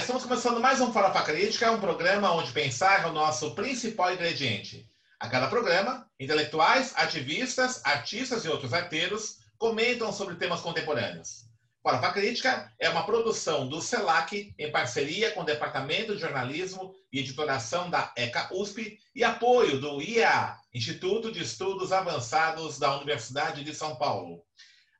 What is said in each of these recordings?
estamos começando mais um Farofa Crítica, um programa onde pensar é o nosso principal ingrediente. A cada programa, intelectuais, ativistas, artistas e outros arteiros comentam sobre temas contemporâneos. Farofa Crítica é uma produção do CELAC em parceria com o Departamento de Jornalismo e Editoração da ECA USP e apoio do IA, Instituto de Estudos Avançados da Universidade de São Paulo.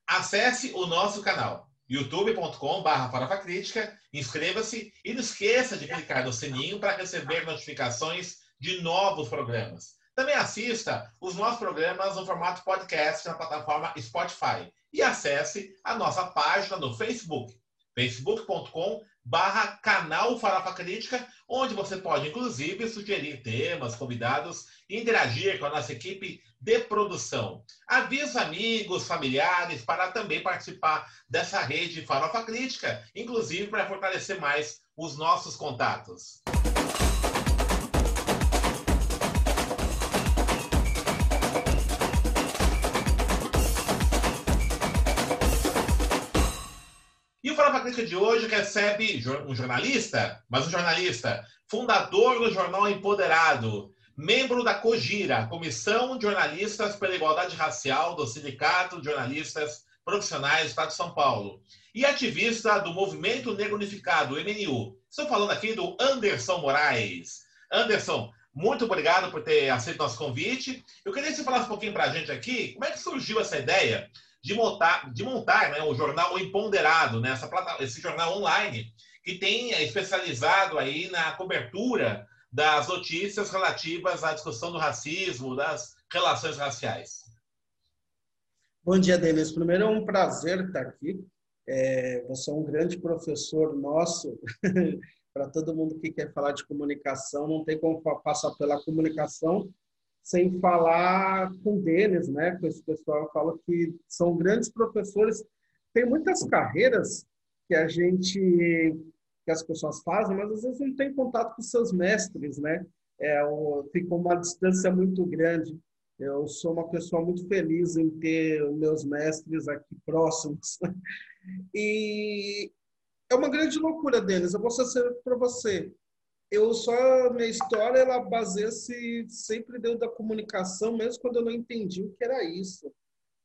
Acesse o nosso canal youtube.com.br Crítica, inscreva-se e não esqueça de clicar no sininho para receber notificações de novos programas. Também assista os nossos programas no formato podcast na plataforma Spotify e acesse a nossa página no Facebook, facebook.com barra canal Farofa Crítica, onde você pode, inclusive, sugerir temas, convidados e interagir com a nossa equipe de produção. Avise amigos, familiares para também participar dessa rede Farofa Crítica, inclusive para fortalecer mais os nossos contatos. Farofa Crítica de hoje recebe um jornalista, mas um jornalista, fundador do jornal Empoderado, membro da COGIRA, Comissão de Jornalistas pela Igualdade Racial do Sindicato de Jornalistas Profissionais do Estado de São Paulo, e ativista do Movimento Negro Unificado, MNU. Estou falando aqui do Anderson Moraes. Anderson, muito obrigado por ter aceito nosso convite. Eu queria que você falasse um pouquinho para a gente aqui, como é que surgiu essa ideia de montar, de montar né, o jornal Empoderado, né, plata, esse jornal online, que tem é, especializado aí na cobertura das notícias relativas à discussão do racismo, das relações raciais. Bom dia, Denis. Primeiro é um prazer estar aqui. É, você é um grande professor nosso. Para todo mundo que quer falar de comunicação, não tem como passar pela comunicação sem falar com deles, né? Com esse pessoal, eu falo que são grandes professores. Tem muitas carreiras que a gente que as pessoas fazem, mas às vezes não tem contato com seus mestres, né? É, fica uma distância muito grande. Eu sou uma pessoa muito feliz em ter meus mestres aqui próximos. E é uma grande loucura deles. Eu vou ser para você. Eu só minha história ela baseia-se sempre dentro da comunicação, mesmo quando eu não entendi o que era isso.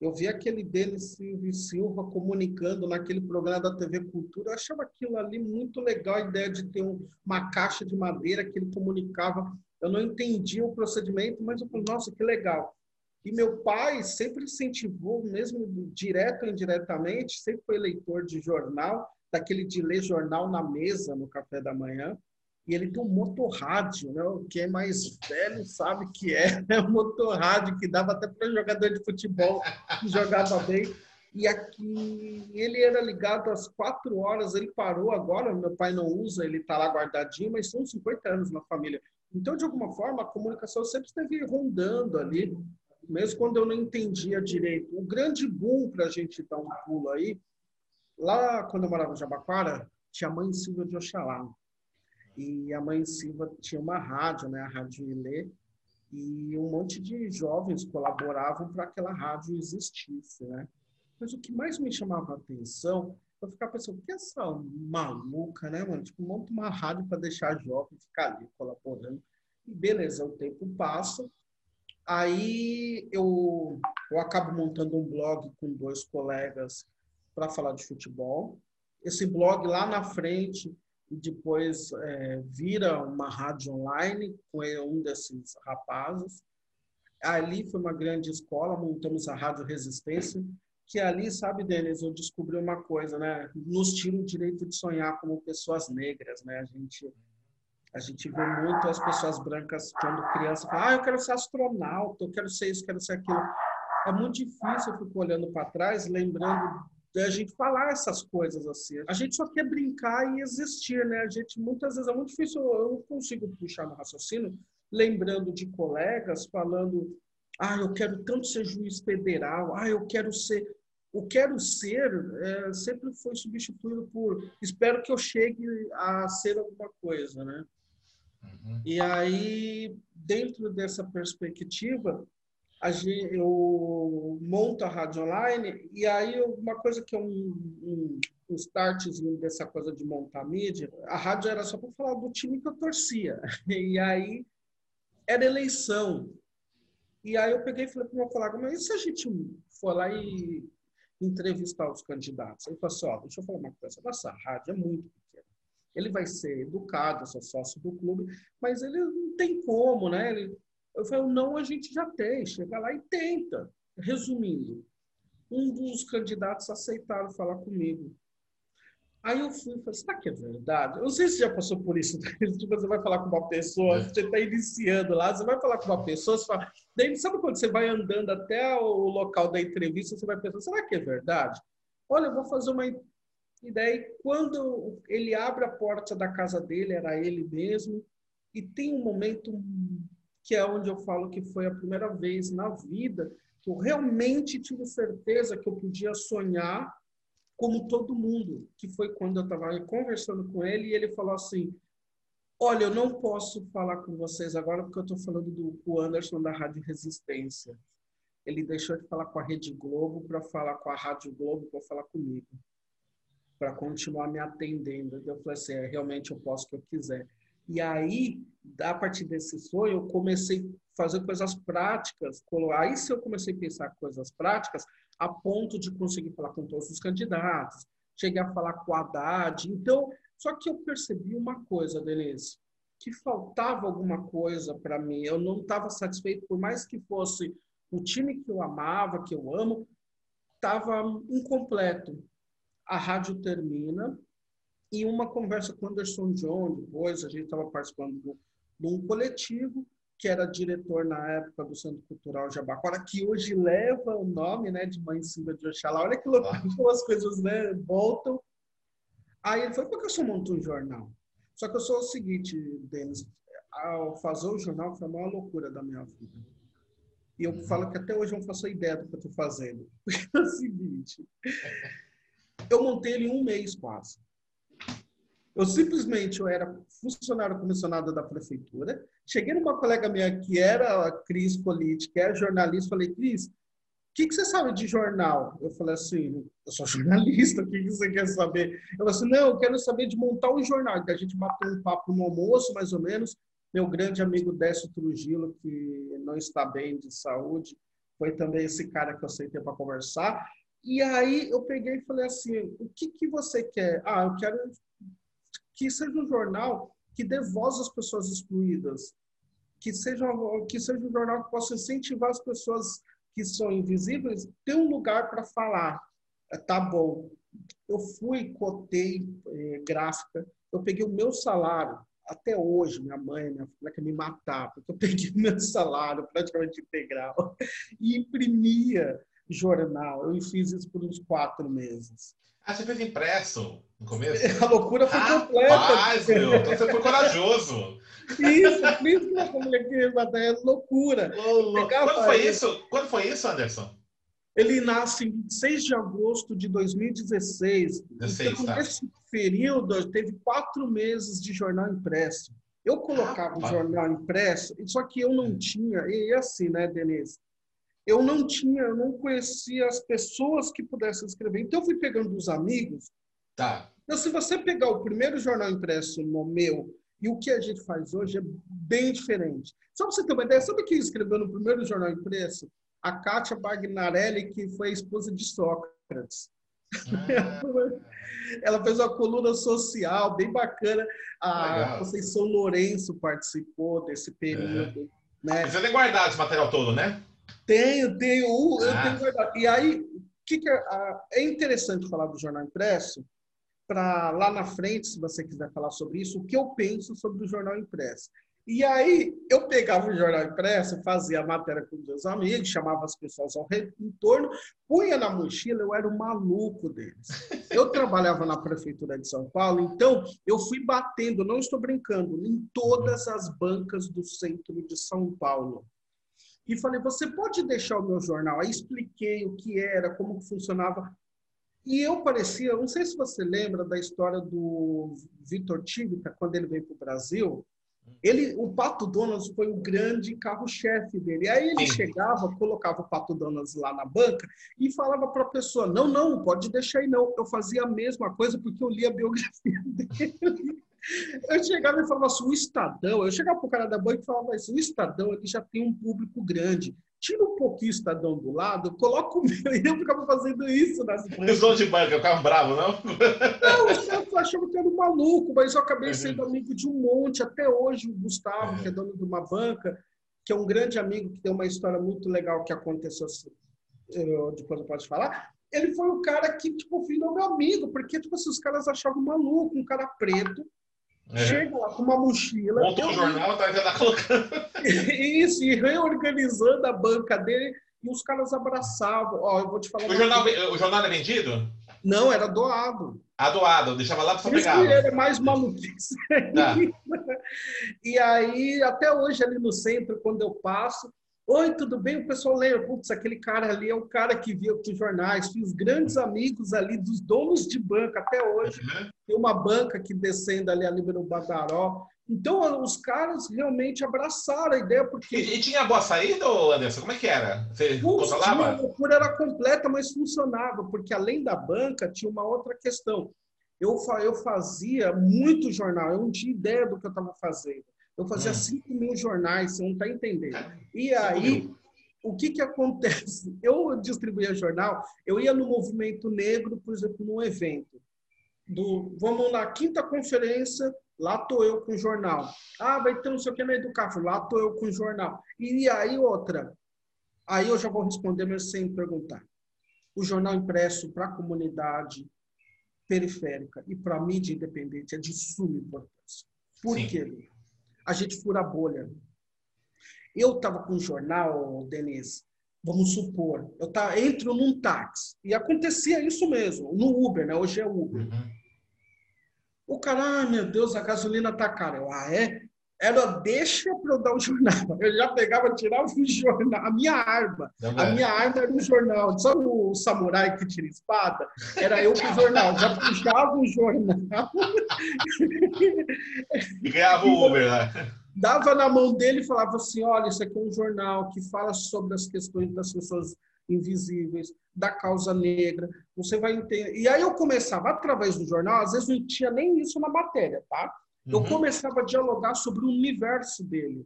Eu vi aquele Denis Silva comunicando naquele programa da TV Cultura. Eu achava aquilo ali muito legal, a ideia de ter uma caixa de madeira que ele comunicava. Eu não entendia o procedimento, mas eu falei, nossa, que legal. E meu pai sempre incentivou, mesmo direto ou indiretamente, sempre foi leitor de jornal, daquele de ler jornal na mesa no café da manhã e ele tem um motorrádio, né? Quem é mais velho sabe que é, né? um motorrádio que dava até para jogador de futebol que jogava bem. E aqui ele era ligado às quatro horas, ele parou agora, meu pai não usa, ele está lá guardadinho, mas são 50 anos na família. Então, de alguma forma, a comunicação sempre esteve rondando ali, mesmo quando eu não entendia direito. O grande boom para a gente dar um pulo aí, lá quando eu morava em Jabaquara, tinha a mãe Silvia de Oxalá. E a mãe Silva tinha uma rádio, né, a Rádio Ilê, e um monte de jovens colaboravam para aquela rádio existisse, né? Mas o que mais me chamava a atenção, eu ficava pensando, que essa maluca, né, mano? Tipo, monta uma rádio para deixar jovem ficar ali colaborando. E beleza, o tempo passa. Aí eu, eu acabo montando um blog com dois colegas para falar de futebol. Esse blog lá na frente e depois é, vira uma rádio online com um desses rapazes. Ali foi uma grande escola, montamos a Rádio Resistência, que ali, sabe, Denis, eu descobri uma coisa, né? Nos tira o direito de sonhar como pessoas negras, né? A gente a gente vê muito as pessoas brancas quando criança falam, ah, eu quero ser astronauta, eu quero ser isso, quero ser aquilo. É muito difícil, eu fico olhando para trás, lembrando a gente falar essas coisas assim. A gente só quer brincar e existir, né? A gente muitas vezes é muito difícil, eu não consigo puxar no raciocínio, lembrando de colegas falando: "Ah, eu quero tanto ser juiz federal. Ah, eu quero ser o quero ser é, sempre foi substituído por espero que eu chegue a ser alguma coisa, né? Uhum. E aí, dentro dessa perspectiva, eu monto a rádio online e aí uma coisa que é um, um, um startzinho dessa coisa de montar mídia, a rádio era só para falar do time que eu torcia. E aí era eleição. E aí eu peguei e falei para o meu colega, mas e se a gente for lá e entrevistar os candidatos? Ele falou assim, deixa eu falar uma coisa, nossa rádio é muito pequena. Ele vai ser educado, sou sócio do clube, mas ele não tem como, né? Ele, eu falei, não, a gente já tem, chega lá e tenta. Resumindo, um dos candidatos aceitaram falar comigo. Aí eu fui e falei, será que é verdade? Eu não sei se você já passou por isso. tipo, você vai falar com uma pessoa, é. você está iniciando lá, você vai falar com uma pessoa, você fala... Daí, sabe quando você vai andando até o local da entrevista, você vai pensar, será que é verdade? Olha, eu vou fazer uma... E daí, quando ele abre a porta da casa dele, era ele mesmo, e tem um momento que é onde eu falo que foi a primeira vez na vida que eu realmente tive certeza que eu podia sonhar como todo mundo, que foi quando eu estava conversando com ele e ele falou assim: Olha, eu não posso falar com vocês agora porque eu estou falando do Anderson da Rádio Resistência. Ele deixou de falar com a Rede Globo para falar com a Rádio Globo para falar comigo, para continuar me atendendo. Eu falei assim: é, realmente eu posso o que eu quiser. E aí, a partir desse sonho, eu comecei a fazer coisas práticas. Aí, se eu comecei a pensar coisas práticas, a ponto de conseguir falar com todos os candidatos, cheguei a falar com a Haddad. Então, só que eu percebi uma coisa, Denise, que faltava alguma coisa para mim. Eu não estava satisfeito, por mais que fosse o time que eu amava, que eu amo, estava incompleto. A rádio termina e uma conversa com Anderson John, depois a gente estava participando de um coletivo, que era diretor na época do Centro Cultural Jabaquara, que hoje leva o nome né, de Mãe Silva de Oxalá. Olha que loucura, como as coisas né, voltam. Aí ele falou, por que eu só monto um jornal? Só que eu sou o seguinte, Denis, ao fazer o jornal foi a maior loucura da minha vida. E eu falo que até hoje eu não faço ideia do que eu estou fazendo. é o seguinte, eu montei ele em um mês quase. Eu simplesmente eu era funcionário comissionado da prefeitura. Cheguei numa colega minha que era a Cris Politi, que é jornalista, falei, Cris, o que, que, você sabe de jornal? Eu falei assim, eu sou jornalista, o que, que você quer saber? Ela assim, não, eu quero saber de montar um jornal. a gente bateu um papo no almoço, mais ou menos. Meu grande amigo Décio Trujillo, que não está bem de saúde, foi também esse cara que eu aceitei para conversar. E aí eu peguei e falei assim, o que, que você quer? Ah, eu quero que seja um jornal que dê voz às pessoas excluídas, que seja, que seja um jornal que possa incentivar as pessoas que são invisíveis ter um lugar para falar. É, tá bom. Eu fui, cotei eh, gráfica, eu peguei o meu salário, até hoje, minha mãe, minha filha quer me matar, porque eu peguei meu salário praticamente integral e imprimia jornal. Eu fiz isso por uns quatro meses. Ah, você fez impresso no começo? A loucura foi Rapaz, completa. Rapaz, meu, então você foi corajoso. Isso, por isso que eu falei que é loucura. Oh, Quando foi isso? Quando foi isso, Anderson? Ele nasce em 6 de agosto de 2016. 16, então, tá. nesse período, teve quatro meses de jornal impresso. Eu colocava o um jornal impresso, só que eu não tinha, e é assim, né, Denise? Eu não tinha, eu não conhecia as pessoas que pudessem escrever. Então, eu fui pegando os amigos. Tá. Então, se você pegar o primeiro jornal impresso no meu e o que a gente faz hoje é bem diferente. Só para você ter uma ideia, sabe quem escreveu no primeiro jornal impresso? A Kátia Bagnarelli, que foi a esposa de Sócrates. Ah. Ela fez uma coluna social bem bacana. A Conceição Lourenço participou desse período. É. Né? Você tem guardado esse material todo, né? Tenho, tenho. Eu ah. tenho. E aí, que, que é, é interessante falar do jornal impresso, para lá na frente, se você quiser falar sobre isso, o que eu penso sobre o jornal impresso. E aí, eu pegava o jornal impresso, fazia a matéria com meus amigos, chamava as pessoas ao retorno, punha na mochila, eu era o maluco deles. Eu trabalhava na Prefeitura de São Paulo, então eu fui batendo, não estou brincando, em todas as bancas do centro de São Paulo e falei: você pode deixar o meu jornal? Aí expliquei o que era, como funcionava. E eu parecia, não sei se você lembra da história do Vitor Tivita, quando ele veio para o Brasil, Ele, o Pato Donas foi o grande carro-chefe dele. Aí ele chegava, colocava o Pato Donas lá na banca e falava para a pessoa: não, não, pode deixar aí não. Eu fazia a mesma coisa porque eu li a biografia dele. Eu chegava e falava assim: o Estadão. Eu chegava para o cara da banca e falava assim: o Estadão ele já tem um público grande. Tira um pouquinho o Estadão do lado, coloca o meu. E eu ficava fazendo isso nas E os de banca ficavam bravos, não? não, os caras achavam que era um maluco, mas eu acabei Uhum. sendo amigo de um monte. Até hoje, o Gustavo, Uhum. que é dono de uma banca, que é um grande amigo, que tem uma história muito legal que aconteceu, assim, eu- depois eu posso falar. Ele foi o cara que, tipo, virou meu amigo, porque, tipo assim, os caras achavam maluco, um cara preto, É. chega lá com uma mochila. Montou um jornal, tá, já tá colocando. Isso, e reorganizando a banca dele, e os caras abraçavam. Ó, eu vou te falar. O jornal, coisa. o jornal é vendido? Não, era doado. A doado, deixava lá pra só isso pegar. que ele é mais maluquice Tá. E aí, até hoje, ali no centro, quando eu passo, oi, tudo bem? O pessoal lembra, putz, aquele cara ali é o cara que viu os jornais, fiz grandes amigos ali dos donos de banca, até hoje. Uhum. Tem uma banca que descendo ali, ali no Badaró. Então, os caras realmente abraçaram a ideia, porque E, e tinha boa saída, Anderson? Como é que era? Você Putz, a loucura era completa, mas funcionava, porque além da banca, tinha uma outra questão. Eu, eu fazia muito jornal, eu não tinha ideia do que eu estava fazendo. Eu fazia Hum. 5 mil jornais, você não está entendendo. E aí, o que, que acontece? Eu distribuía jornal, eu ia no movimento negro, por exemplo, num evento. Do, vamos na quinta conferência, lá tô eu com o jornal. Ah, vai ter não sei o que na Educafo, lá tô eu com o jornal. E aí outra, aí eu já vou responder, mas sem perguntar. O jornal impresso para a comunidade periférica e para a mídia independente é de suma importância. Por Sim. quê? A gente fura a bolha. Eu estava com um jornal, Denise, vamos supor, eu tá, entro num táxi, e acontecia isso mesmo, no Uber, né? Hoje é Uber. Uhum. O cara, ah, meu Deus, a gasolina tá cara. Eu, ah, é? Era, deixa para eu dar o jornal. Eu já pegava, tirava o jornal, a minha arma. A minha arma era um jornal. Sabe o samurai que tira espada? Era eu com o jornal. Já puxava o jornal, E ganhava o Uber lá. dava na mão dele e falava assim: olha, isso aqui é um jornal que fala sobre as questões das pessoas invisíveis, da causa negra. Você vai entender. E aí eu começava, através do jornal, às vezes não tinha nem isso na matéria, tá? Eu Uhum. começava a dialogar sobre o universo dele.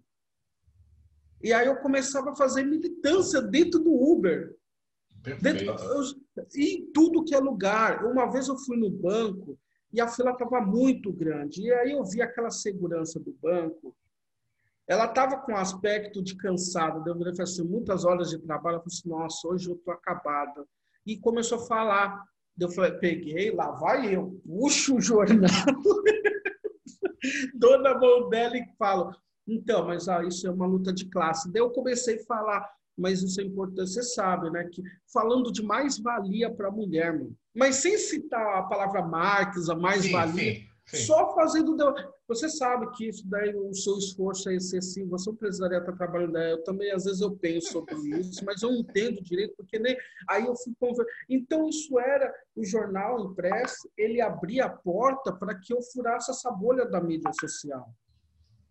E aí eu começava a fazer militância dentro do Uber. Dentro, eu- em tudo que é lugar. Uma vez eu fui no banco e a fila estava muito grande. E aí eu vi aquela segurança do banco. Ela estava com aspecto de cansada. Eu falei assim, muitas horas de trabalho. Eu falei assim, nossa, hoje eu estou acabada. E começou a falar. Eu falei, peguei, lá vai eu, puxo o jornal, dou na mão dela e falo, então, mas ah, isso é uma luta de classe. Daí eu comecei a falar, mas isso é importante, você sabe, né? Que falando de mais-valia para a mulher, mano. mas sem citar a palavra Marx, a mais-valia, só fazendo. Você sabe que isso daí, o seu esforço é excessivo, você não precisaria estar trabalhando. né? Eu também, às vezes, eu penso sobre isso, mas eu não entendo direito, porque nem. Aí eu fui conver... Então, isso era o jornal impresso, ele abria a porta para que eu furasse essa bolha da mídia social.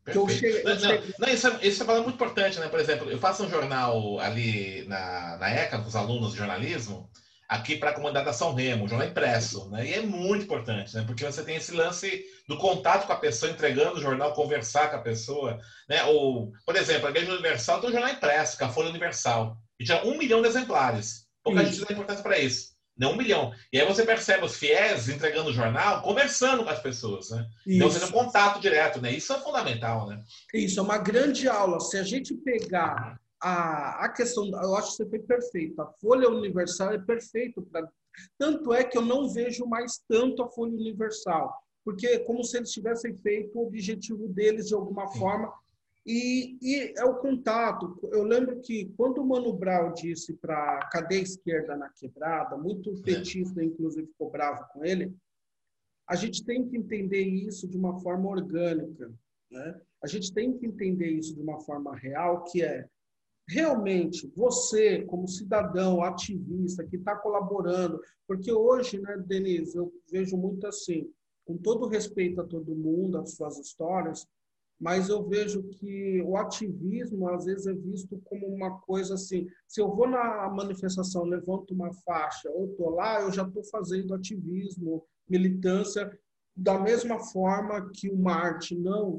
eu cheguei- eu não, cheguei- não, isso, é, isso é falando muito importante, né? Por exemplo, eu faço um jornal ali na, na ECA, com os alunos de jornalismo, aqui para a comunidade da São Remo, um jornal impresso, né? E é muito importante, né? Porque você tem esse lance do contato com a pessoa, entregando o jornal, conversar com a pessoa, né? Ou, por exemplo, a Igreja Universal tem um jornal impresso, que é a Folha Universal, e tinha um milhão de exemplares. Pouca Isso. gente dá importância para isso. Não um milhão. E aí você percebe os fiéis entregando o jornal, conversando com as pessoas, né? Então você tem um contato direto, né? Isso é fundamental, né? Isso é uma grande aula. Se a gente pegar a, a questão, eu acho que você foi perfeito. A Folha Universal é perfeito para. Tanto é que eu não vejo mais tanto a Folha Universal, porque é como se eles tivessem feito o objetivo deles de alguma Sim. forma. E, e é o contato. Eu lembro que quando o Mano Brown disse para a cadeia esquerda na quebrada, muito petista, inclusive, ficou bravo com ele, a gente tem que entender isso de uma forma orgânica. Né? A gente tem que entender isso de uma forma real, que é realmente você, como cidadão, ativista, que está colaborando, porque hoje, né, Denise, eu vejo muito assim, com todo respeito a todo mundo, às suas histórias, mas eu vejo que o ativismo às vezes é visto como uma coisa assim, se eu vou na manifestação, levanto uma faixa, ou estou lá, eu já estou fazendo ativismo, militância, da mesma forma que o Marte. Não,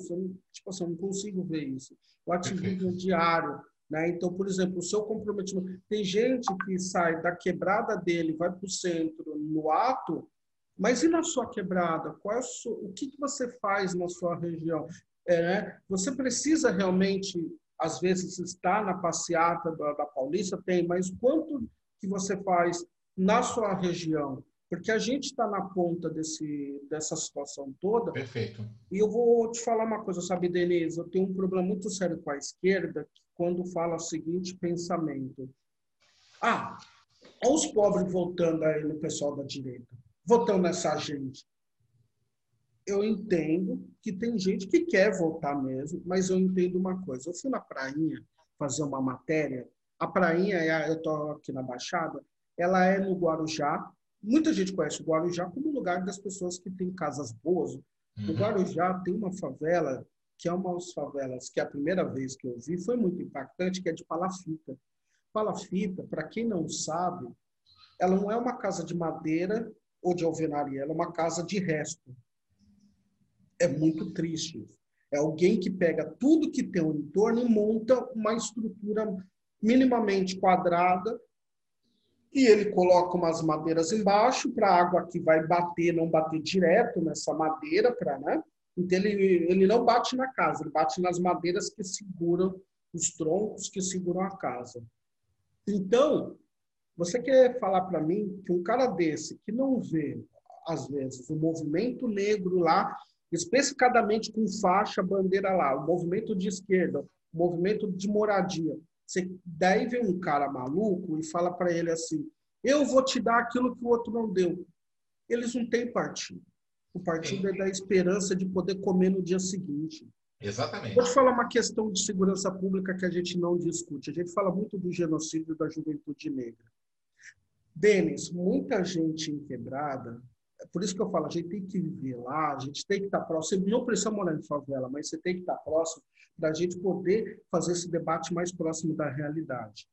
tipo assim, eu não consigo ver isso. O ativismo é diário. Né? Então, por exemplo, o seu comprometimento. Tem gente que sai da quebrada dele, vai para o centro no ato, mas e na sua quebrada? Qual é o, seu, o que, que você faz na sua região? É, né? Você precisa realmente, às vezes, estar na passeata da, da Paulista? Tem, mas quanto que você faz na sua região? Porque a gente está na ponta desse, dessa situação toda. Perfeito. E eu vou te falar uma coisa, sabe, Denise? Eu tenho um problema muito sério com a esquerda, quando fala o seguinte pensamento. Ah, olha os pobres votando aí no pessoal da direita, votando nessa gente. Eu entendo que tem gente que quer votar mesmo, mas eu entendo uma coisa. Eu fui na prainha fazer uma matéria. A prainha, é eu estou aqui na Baixada, ela é no Guarujá, Muita gente conhece o Guarujá como lugar das pessoas que têm casas boas. Uhum. O Guarujá tem uma favela que é uma das favelas que a primeira vez que eu vi foi muito impactante, que é de Palafita. Palafita, para quem não sabe, ela não é uma casa de madeira ou de alvenaria, ela é uma casa de resto. É muito triste. É alguém que pega tudo que tem no entorno e monta uma estrutura minimamente quadrada e ele coloca umas madeiras embaixo para a água que vai bater, não bater direto nessa madeira, para, né? Então ele, ele não bate na casa, ele bate nas madeiras que seguram os troncos que seguram a casa. Então, você quer falar para mim que um cara desse que não vê às vezes o movimento negro lá, especificadamente com faixa, bandeira lá, o movimento de esquerda, o movimento de moradia, você daí vem um cara maluco e fala para ele assim: eu vou te dar aquilo que o outro não deu. Eles não têm partido. O partido Sim. é da esperança de poder comer no dia seguinte. Exatamente. Vou te falar uma questão de segurança pública que a gente não discute. A gente fala muito do genocídio da juventude negra. Denis, muita gente em quebrada é por isso que eu falo, a gente tem que viver lá, a gente tem que estar próximo. Não precisa morar em favela, mas você tem que estar próximo para a gente poder fazer esse debate mais próximo da realidade.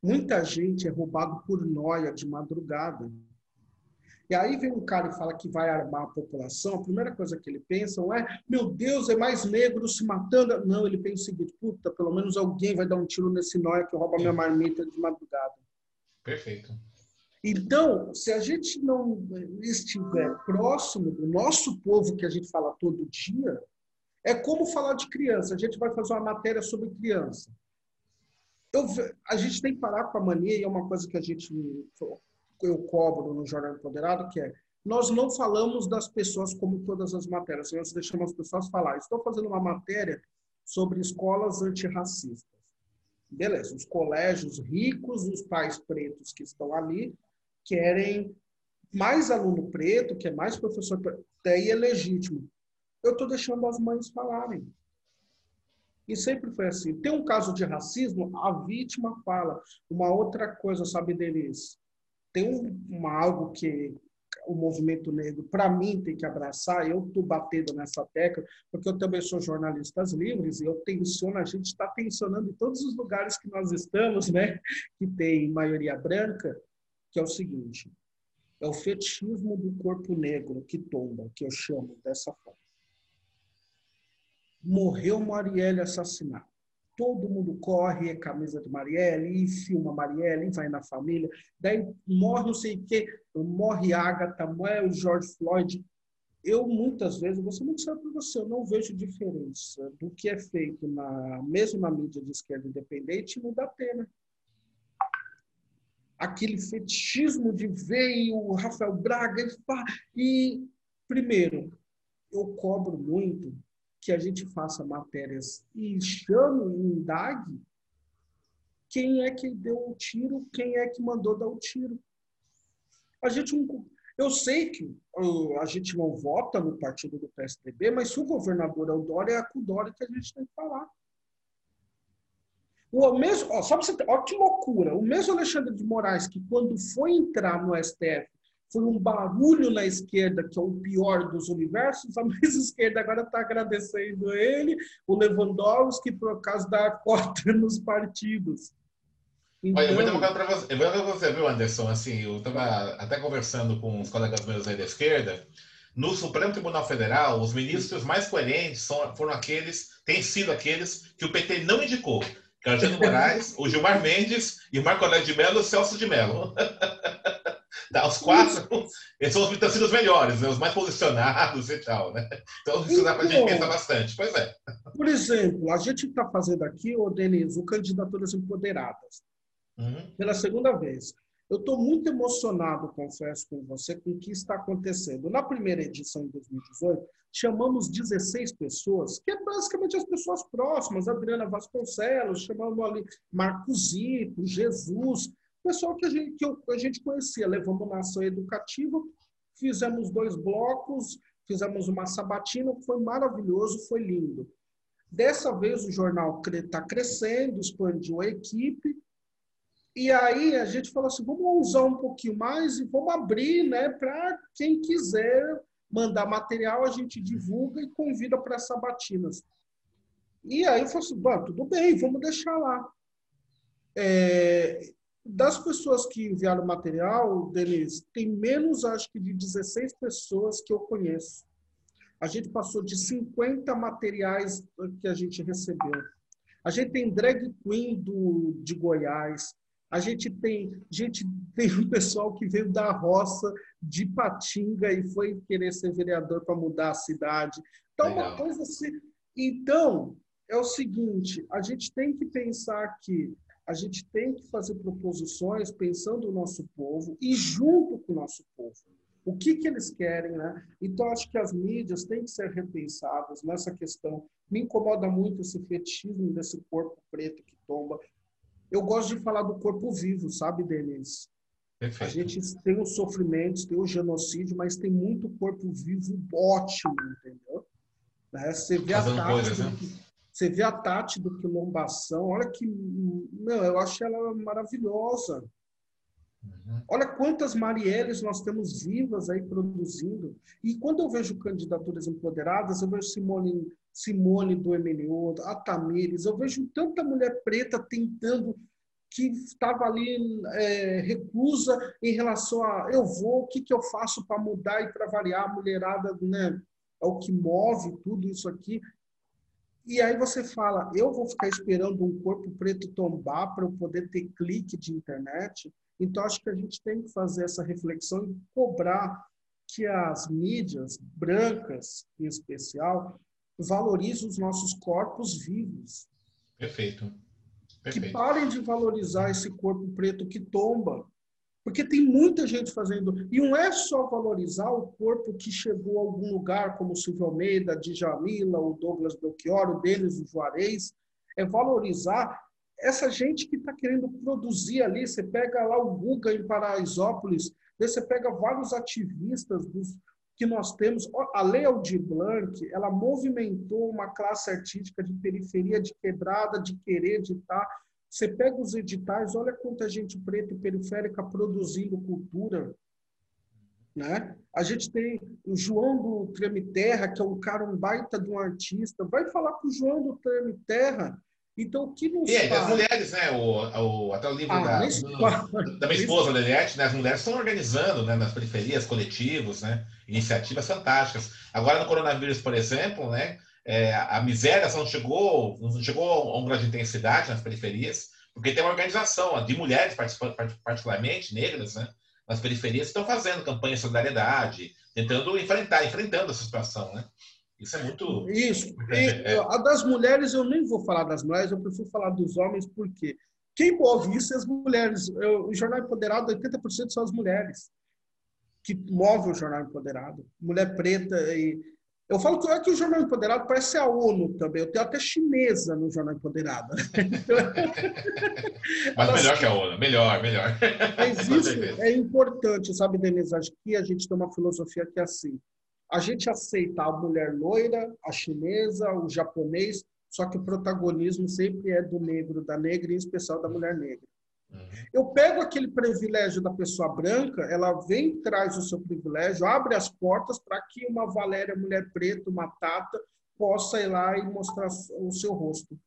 Muita gente é roubado por noia de madrugada. E aí vem um cara e fala que vai armar a população, a primeira coisa que ele pensa não é, meu Deus, é mais negro se matando. Não, ele pensa o seguinte, puta, pelo menos alguém vai dar um tiro nesse noia que rouba minha marmita de madrugada. Perfeito. Então, se a gente não estiver próximo do nosso povo que a gente fala todo dia, é como falar de criança. A gente vai fazer uma matéria sobre criança. Eu, a gente tem que parar com a mania, e é uma coisa que a gente eu cobro no Jornal Empoderado, que é nós não falamos das pessoas como todas as matérias, nós deixamos as pessoas falar. Estou fazendo uma matéria sobre escolas antirracistas. Beleza, os colégios ricos, os pais pretos que estão ali, querem mais aluno preto, que é mais professor preto, daí é legítimo. Eu estou deixando as mães falarem. E sempre foi assim. Tem um caso de racismo, a vítima fala. Uma outra coisa, sabe, Denise? Tem um, algo que o movimento negro, para mim, tem que abraçar. Eu estou batendo nessa tecla, porque eu também sou jornalistas livres e eu tensiono, a gente está tensionando em todos os lugares que nós estamos, né? Que tem maioria branca que é o seguinte: é o fetichismo do corpo negro que tomba, que eu chamo dessa forma. Morreu Marielle assassinado. Todo mundo corre, é camisa de Marielle, e filma Marielle, e vai na família. Daí morre não sei o quê, morre Agatha, morre o George Floyd. Eu, muitas vezes, vou ser muito sério para você, eu não vejo diferença do que é feito na mesma mídia de esquerda independente não dá pena aquele fetichismo de ver o Rafael Braga e primeiro eu cobro muito que a gente faça matérias e chame e indague quem é que deu o tiro, quem é que mandou dar o tiro. A gente eu sei que a gente não vota no partido do PSDB, mas se o governador é o Dória, é com o Dória que a gente tem que falar. O mesmo, ó, só você ó, que loucura. O mesmo Alexandre de Moraes, que quando foi entrar no STF, foi um barulho na esquerda, que é o pior dos universos, a mais esquerda agora está agradecendo ele, o Lewandowski, por causa da cota nos partidos. Então... Olha, eu vou então dar para você, você, viu, Anderson? Assim, eu estava até conversando com os colegas meus aí da esquerda. No Supremo Tribunal Federal, os ministros mais coerentes são, foram aqueles, têm sido aqueles que o PT não indicou. Que o Eugênio Moraes, o Gilmar Mendes e o Marco Aurélio de Mello e o Celso de Mello. Tá, os quatro, eles são os, os melhores, né? os mais posicionados e tal, né? Então, isso dá para a gente então, pensar bastante. Pois é. Por exemplo, a gente está fazendo aqui, ô Denise, o Candidaturas Empoderadas. Uhum. Pela segunda vez. Eu estou muito emocionado, confesso com você, com o que está acontecendo. Na primeira edição, em 2018, chamamos 16 pessoas, que é basicamente as pessoas próximas, Adriana Vasconcelos, chamamos ali Marcos Zito, Jesus, pessoal que a gente, que a gente conhecia. Levamos na ação educativa, fizemos dois blocos, fizemos uma sabatina, foi maravilhoso, foi lindo. Dessa vez o jornal está crescendo, expandiu a equipe, e aí a gente falou assim, vamos usar um pouquinho mais e vamos abrir né, para quem quiser mandar material, a gente divulga e convida para as sabatinas. E aí eu falei assim, tudo bem, vamos deixar lá. É, das pessoas que enviaram material, Denise, tem menos, acho que, de 16 pessoas que eu conheço. A gente passou de 50 materiais que a gente recebeu. A gente tem drag queen do, de Goiás. A gente tem, gente, tem um pessoal que veio da roça de Patinga e foi querer ser vereador para mudar a cidade. Então, Legal. uma coisa assim. Então, é o seguinte: a gente tem que pensar que a gente tem que fazer proposições pensando no nosso povo e junto com o nosso povo. O que, que eles querem, né? Então, acho que as mídias têm que ser repensadas nessa questão. Me incomoda muito esse fetichismo desse corpo preto que tomba. Eu gosto de falar do corpo vivo, sabe, Denise? Perfeito. A gente tem os sofrimentos, tem o genocídio, mas tem muito corpo vivo ótimo, entendeu? Né? Você vê Fazendo a Tati, né? Você vê a Tati do Quilombação, olha que. Meu, eu acho ela maravilhosa. Uhum. Olha quantas Marielles nós temos vivas aí produzindo. E quando eu vejo candidaturas empoderadas, eu vejo Simone, Simone do MNU, a Tamires, eu vejo tanta mulher preta tentando que estava ali é, reclusa em relação a eu vou, o que, que eu faço para mudar e para variar a mulherada, né? É o que move tudo isso aqui. E aí você fala, eu vou ficar esperando um corpo preto tombar para eu poder ter clique de internet? Então, acho que a gente tem que fazer essa reflexão e cobrar que as mídias brancas, em especial, valorizem os nossos corpos vivos. Perfeito. Perfeito. Que parem de valorizar esse corpo preto que tomba. Porque tem muita gente fazendo. E não é só valorizar o corpo que chegou a algum lugar, como Silvio Almeida, Djamila, o Douglas Belchior, o Denis, o Juarez. É valorizar essa gente que está querendo produzir ali. Você pega lá o Guga em Paraisópolis, você pega vários ativistas dos, que nós temos. A Lei Aldir Blanc, ela movimentou uma classe artística de periferia, de quebrada, de querer, de estar. Tá você pega os editais, olha quanta gente preta e periférica produzindo cultura. Né? A gente tem o João do Treme Terra, que é um cara, um baita de um artista. Vai falar com o João do Treme Terra. Então, o que nos E é, as mulheres, né? O, o, até o livro ah, da, do, da minha esposa, Leliette, né? as mulheres estão organizando né? nas periferias, coletivos, né? iniciativas fantásticas. Agora, no coronavírus, por exemplo, né? É, a miséria não chegou, não chegou a um grau de intensidade nas periferias, porque tem uma organização de mulheres, particularmente negras, né, nas periferias, que estão fazendo campanha de solidariedade, tentando enfrentar, enfrentando essa situação, né? Isso é muito. Isso. É. A das mulheres, eu nem vou falar das mulheres, eu prefiro falar dos homens, porque quem move isso é as mulheres. Eu, o Jornal Empoderado, 80% são as mulheres que movem o Jornal Empoderado. Mulher preta e eu falo que, é que o Jornal Empoderado parece a ONU também. Eu tenho até chinesa no Jornal Empoderado. Mas melhor que a ONU. Melhor, melhor. Mas isso é importante, sabe, Denise? Acho que a gente tem uma filosofia que é assim. A gente aceita a mulher loira, a chinesa, o japonês, só que o protagonismo sempre é do negro, da negra, em especial da mulher negra. Eu pego aquele privilégio da pessoa branca, ela vem, traz o seu privilégio, abre as portas para que uma Valéria, mulher preta, uma Tata, possa ir lá e mostrar o seu rosto.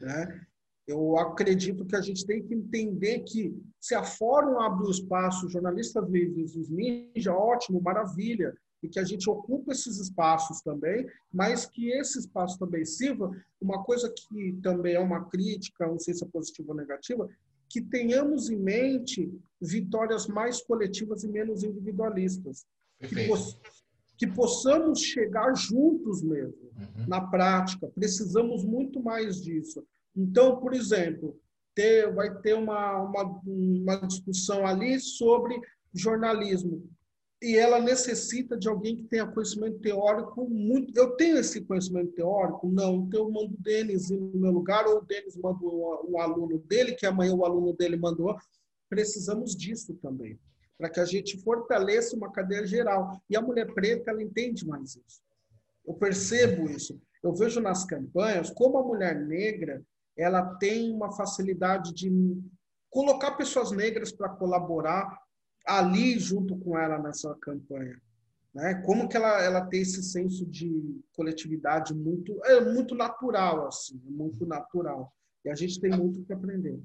Né? Eu acredito que a gente tem que entender que se a Fórum abre o espaço, jornalistas livres, os ninja, ótimo, maravilha, e que a gente ocupe esses espaços também, mas que esse espaço também sirva, uma coisa que também é uma crítica, não sei se é positiva ou negativa, que tenhamos em mente vitórias mais coletivas e menos individualistas. Que, poss que, possamos chegar juntos mesmo, uhum. na prática. Precisamos muito mais disso. Então, por exemplo, ter, vai ter uma, uma, uma discussão ali sobre jornalismo e ela necessita de alguém que tenha conhecimento teórico muito. Eu tenho esse conhecimento teórico? Não. Então eu mando o Denis no meu lugar, ou o Denis manda um aluno dele, que amanhã o aluno dele mandou. Precisamos disso também, para que a gente fortaleça uma cadeia geral. E a mulher preta, ela entende mais isso. Eu percebo isso. Eu vejo nas campanhas como a mulher negra ela tem uma facilidade de colocar pessoas negras para colaborar ali junto com ela nessa campanha. Né? Como que ela, ela tem esse senso de coletividade muito é muito natural assim, é muito natural. E a gente tem muito que aprender.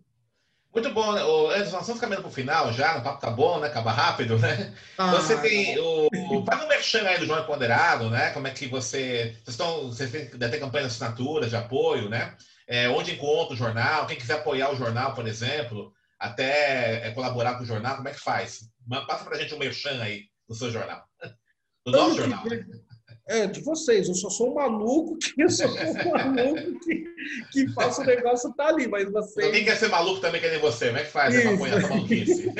Muito bom, né? Nós estamos caminhando para o final já, o papo tá bom, né? Acaba rápido, né? Ah, você tem o. Faz um merchan aí do João Ponderado, né? Como é que você. Vocês estão. Vocês têm, deve ter campanha de assinatura, de apoio, né? É, onde encontra o jornal, quem quiser apoiar o jornal, por exemplo, até é, colaborar com o jornal, como é que faz? Passa para a gente um merchan aí do seu jornal. Do nosso jornal. É, de vocês. Eu só sou um maluco que eu sou um maluco que, que faço o negócio tá ali, mas vocês. Quem quer ser maluco também que nem você? Como é que faz essa maluquice?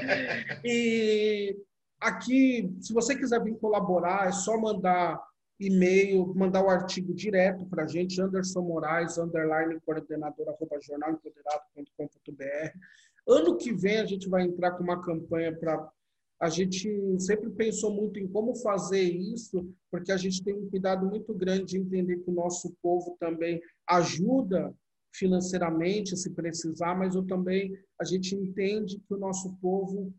e aqui, se você quiser vir colaborar, é só mandar e-mail, mandar o artigo direto para a gente, Anderson Moraes, underline coordenador, arroba jornalempoderado.com.br. Ano que vem a gente vai entrar com uma campanha para. A gente sempre pensou muito em como fazer isso, porque a gente tem um cuidado muito grande de entender que o nosso povo também ajuda financeiramente, se precisar, mas eu também a gente entende que o nosso povo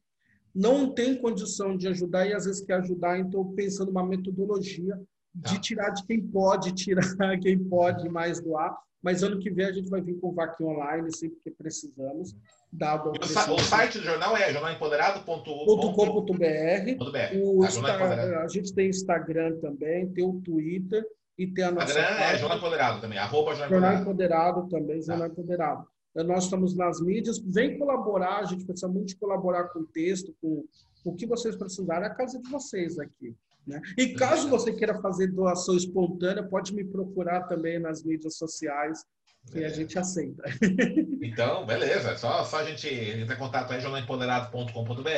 não tem condição de ajudar e às vezes quer ajudar, então pensando uma metodologia de tá. tirar de quem pode tirar, quem pode mais doar. Mas ano que vem a gente vai vir com vaquinha online, sempre que precisamos. Dado o, o site do jornal é jornalempoderado.com.br. A gente tem Instagram também, tem o Twitter e tem a nossa. Instagram é Jornal Empoderado também, arroba Jornal, jornal Empoderado. também, tá. Jornal Empoderado. Nós estamos nas mídias, vem colaborar, a gente precisa muito colaborar com o texto, com o que vocês precisarem, é a casa de vocês aqui. Né? E caso você queira fazer doação espontânea, pode me procurar também nas mídias sociais, é. a gente aceita. Então, beleza. Só, só a gente entrar em contato aí, jornalempoderado.com.br,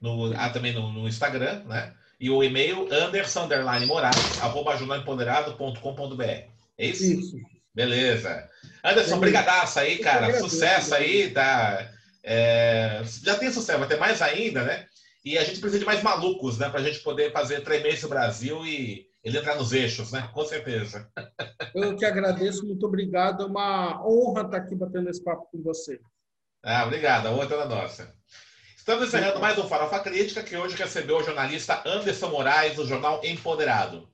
no, ah, também no, no, Instagram, né? E o e-mail anderson moraes, arroba jornalempoderado.com.br. É isso? Isso. Beleza. Anderson, brigadaço aí, cara. Sucesso aí, tá? É, já tem sucesso, vai ter mais ainda, né? E a gente precisa de mais malucos, né? Para a gente poder fazer tremer esse Brasil e ele entrar nos eixos, né? Com certeza. Eu que agradeço, muito obrigado. É uma honra estar aqui batendo esse papo com você. Ah, obrigado. A honra é toda nossa. Estamos encerrando mais um Farofa Crítica, que hoje recebeu o jornalista Anderson Moraes, do jornal Empoderado.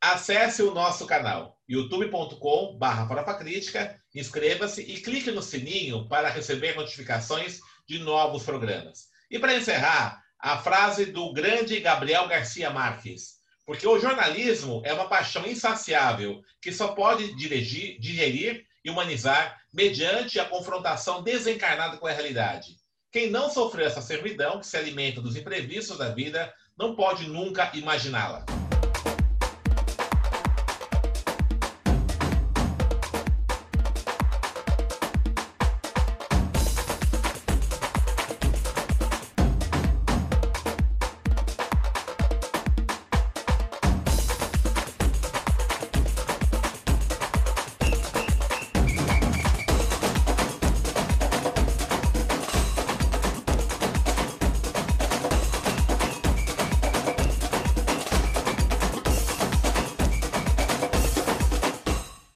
Acesse o nosso canal youtube.com.br Crítica, inscreva-se e clique no sininho para receber notificações de novos programas. E para encerrar, a frase do grande Gabriel Garcia Marques. Porque o jornalismo é uma paixão insaciável que só pode dirigir, digerir e humanizar mediante a confrontação desencarnada com a realidade. Quem não sofreu essa servidão, que se alimenta dos imprevistos da vida, não pode nunca imaginá-la.